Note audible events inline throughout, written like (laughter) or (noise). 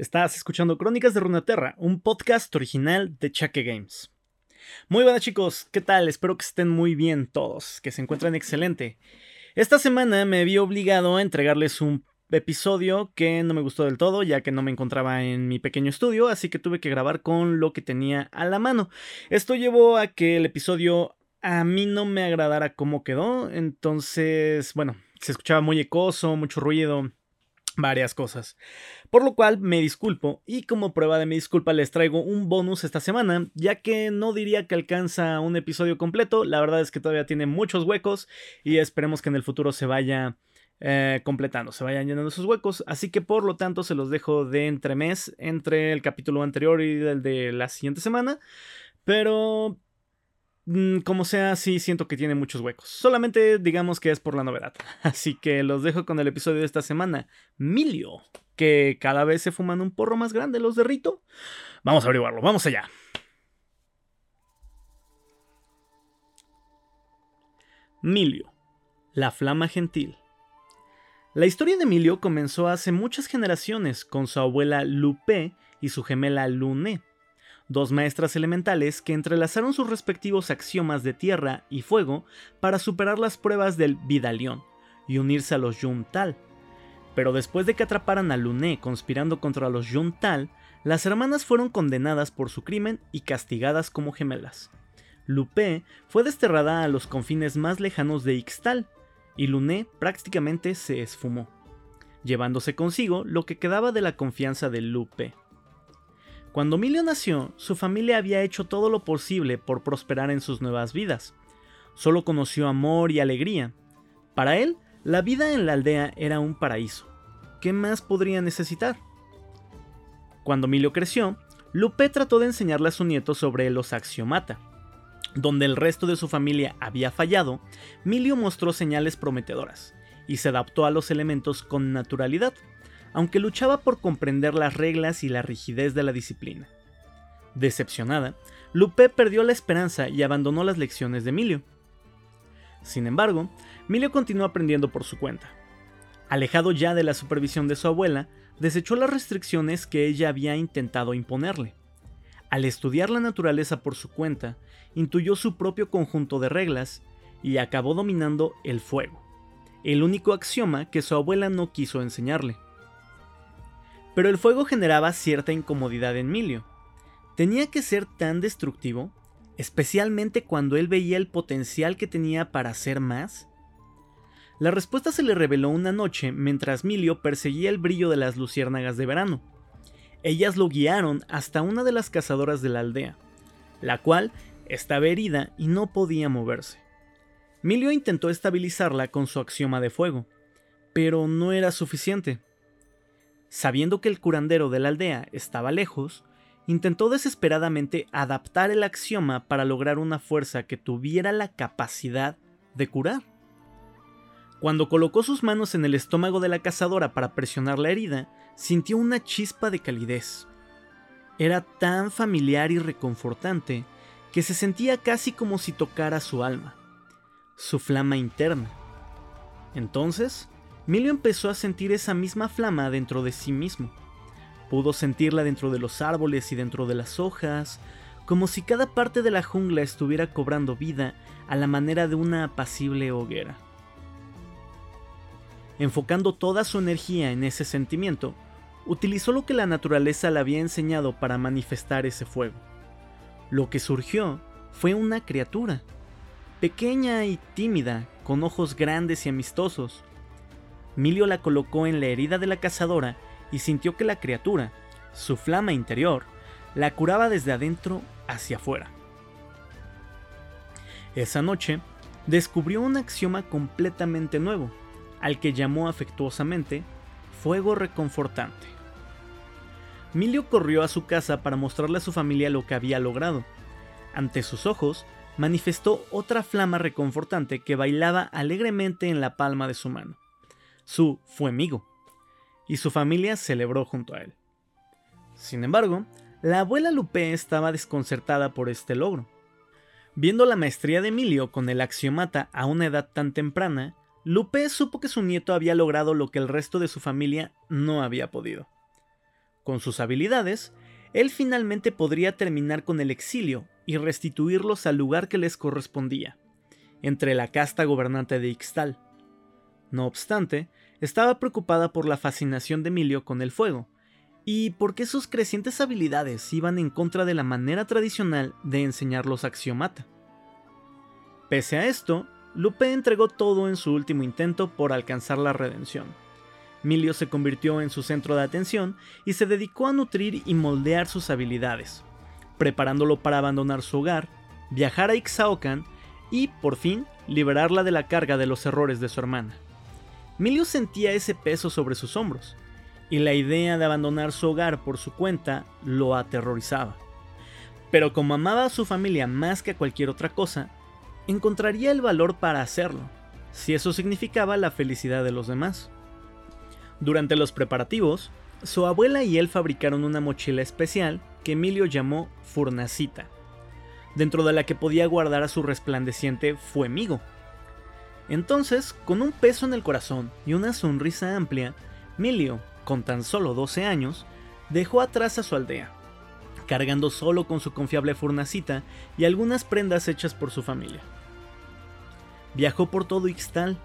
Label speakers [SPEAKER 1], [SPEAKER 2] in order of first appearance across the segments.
[SPEAKER 1] Estás escuchando Crónicas de Runaterra, un podcast original de Chaque Games. Muy buenas chicos, ¿qué tal? Espero que estén muy bien todos, que se encuentren excelente. Esta semana me vi obligado a entregarles un episodio que no me gustó del todo, ya que no me encontraba en mi pequeño estudio, así que tuve que grabar con lo que tenía a la mano. Esto llevó a que el episodio a mí no me agradara cómo quedó, entonces, bueno, se escuchaba muy ecoso, mucho ruido, varias cosas. Por lo cual me disculpo y como prueba de mi disculpa les traigo un bonus esta semana, ya que no diría que alcanza un episodio completo, la verdad es que todavía tiene muchos huecos y esperemos que en el futuro se vaya eh, completando, se vayan llenando esos huecos, así que por lo tanto se los dejo de entremés entre el capítulo anterior y el de la siguiente semana, pero como sea, sí siento que tiene muchos huecos. Solamente digamos que es por la novedad. (laughs) Así que los dejo con el episodio de esta semana. Milio, que cada vez se fuman un porro más grande los de Rito. Vamos a averiguarlo, vamos allá. Milio, la flama gentil. La historia de Milio comenzó hace muchas generaciones con su abuela Lupe y su gemela Lune dos maestras elementales que entrelazaron sus respectivos axiomas de tierra y fuego para superar las pruebas del Vidalión y unirse a los Yuntal. Pero después de que atraparan a Luné conspirando contra los Yuntal, las hermanas fueron condenadas por su crimen y castigadas como gemelas. Lupe fue desterrada a los confines más lejanos de Ixtal, y Luné prácticamente se esfumó, llevándose consigo lo que quedaba de la confianza de Lupe. Cuando Emilio nació, su familia había hecho todo lo posible por prosperar en sus nuevas vidas. Solo conoció amor y alegría. Para él, la vida en la aldea era un paraíso. ¿Qué más podría necesitar? Cuando Emilio creció, Lupe trató de enseñarle a su nieto sobre los axiomata. Donde el resto de su familia había fallado, Emilio mostró señales prometedoras y se adaptó a los elementos con naturalidad aunque luchaba por comprender las reglas y la rigidez de la disciplina. Decepcionada, Lupe perdió la esperanza y abandonó las lecciones de Emilio. Sin embargo, Emilio continuó aprendiendo por su cuenta. Alejado ya de la supervisión de su abuela, desechó las restricciones que ella había intentado imponerle. Al estudiar la naturaleza por su cuenta, intuyó su propio conjunto de reglas y acabó dominando el fuego, el único axioma que su abuela no quiso enseñarle. Pero el fuego generaba cierta incomodidad en Emilio. ¿Tenía que ser tan destructivo? Especialmente cuando él veía el potencial que tenía para hacer más. La respuesta se le reveló una noche mientras Emilio perseguía el brillo de las luciérnagas de verano. Ellas lo guiaron hasta una de las cazadoras de la aldea, la cual estaba herida y no podía moverse. Emilio intentó estabilizarla con su axioma de fuego, pero no era suficiente. Sabiendo que el curandero de la aldea estaba lejos, intentó desesperadamente adaptar el axioma para lograr una fuerza que tuviera la capacidad de curar. Cuando colocó sus manos en el estómago de la cazadora para presionar la herida, sintió una chispa de calidez. Era tan familiar y reconfortante que se sentía casi como si tocara su alma, su flama interna. Entonces, Emilio empezó a sentir esa misma flama dentro de sí mismo. Pudo sentirla dentro de los árboles y dentro de las hojas, como si cada parte de la jungla estuviera cobrando vida a la manera de una apacible hoguera. Enfocando toda su energía en ese sentimiento, utilizó lo que la naturaleza le había enseñado para manifestar ese fuego. Lo que surgió fue una criatura, pequeña y tímida, con ojos grandes y amistosos, Milio la colocó en la herida de la cazadora y sintió que la criatura, su flama interior, la curaba desde adentro hacia afuera. Esa noche, descubrió un axioma completamente nuevo, al que llamó afectuosamente fuego reconfortante. Milio corrió a su casa para mostrarle a su familia lo que había logrado. Ante sus ojos, manifestó otra flama reconfortante que bailaba alegremente en la palma de su mano su fue amigo, y su familia celebró junto a él. Sin embargo, la abuela Lupe estaba desconcertada por este logro. Viendo la maestría de Emilio con el axiomata a una edad tan temprana, Lupe supo que su nieto había logrado lo que el resto de su familia no había podido. Con sus habilidades, él finalmente podría terminar con el exilio y restituirlos al lugar que les correspondía, entre la casta gobernante de Ixtal. No obstante, estaba preocupada por la fascinación de Emilio con el fuego, y porque sus crecientes habilidades iban en contra de la manera tradicional de enseñar los axiomata. Pese a esto, Lupe entregó todo en su último intento por alcanzar la redención. Emilio se convirtió en su centro de atención y se dedicó a nutrir y moldear sus habilidades, preparándolo para abandonar su hogar, viajar a Ixaocan y, por fin, liberarla de la carga de los errores de su hermana. Emilio sentía ese peso sobre sus hombros, y la idea de abandonar su hogar por su cuenta lo aterrorizaba. Pero como amaba a su familia más que a cualquier otra cosa, encontraría el valor para hacerlo, si eso significaba la felicidad de los demás. Durante los preparativos, su abuela y él fabricaron una mochila especial que Emilio llamó Furnacita, dentro de la que podía guardar a su resplandeciente fuemigo. Entonces, con un peso en el corazón y una sonrisa amplia, Emilio, con tan solo 12 años, dejó atrás a su aldea, cargando solo con su confiable Furnacita y algunas prendas hechas por su familia. Viajó por todo Ixtal,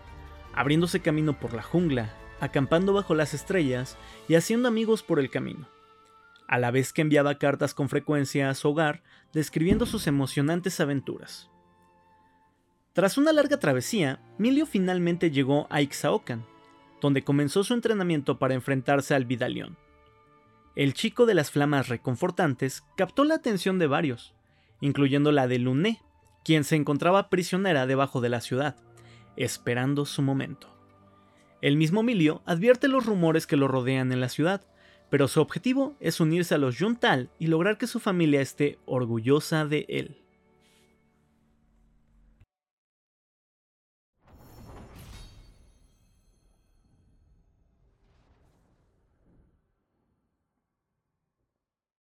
[SPEAKER 1] abriéndose camino por la jungla, acampando bajo las estrellas y haciendo amigos por el camino, a la vez que enviaba cartas con frecuencia a su hogar describiendo sus emocionantes aventuras. Tras una larga travesía, Milio finalmente llegó a Ixaocan, donde comenzó su entrenamiento para enfrentarse al Vidalión. El chico de las flamas reconfortantes captó la atención de varios, incluyendo la de Luné, quien se encontraba prisionera debajo de la ciudad, esperando su momento. El mismo Milio advierte los rumores que lo rodean en la ciudad, pero su objetivo es unirse a los Yuntal y lograr que su familia esté orgullosa de él.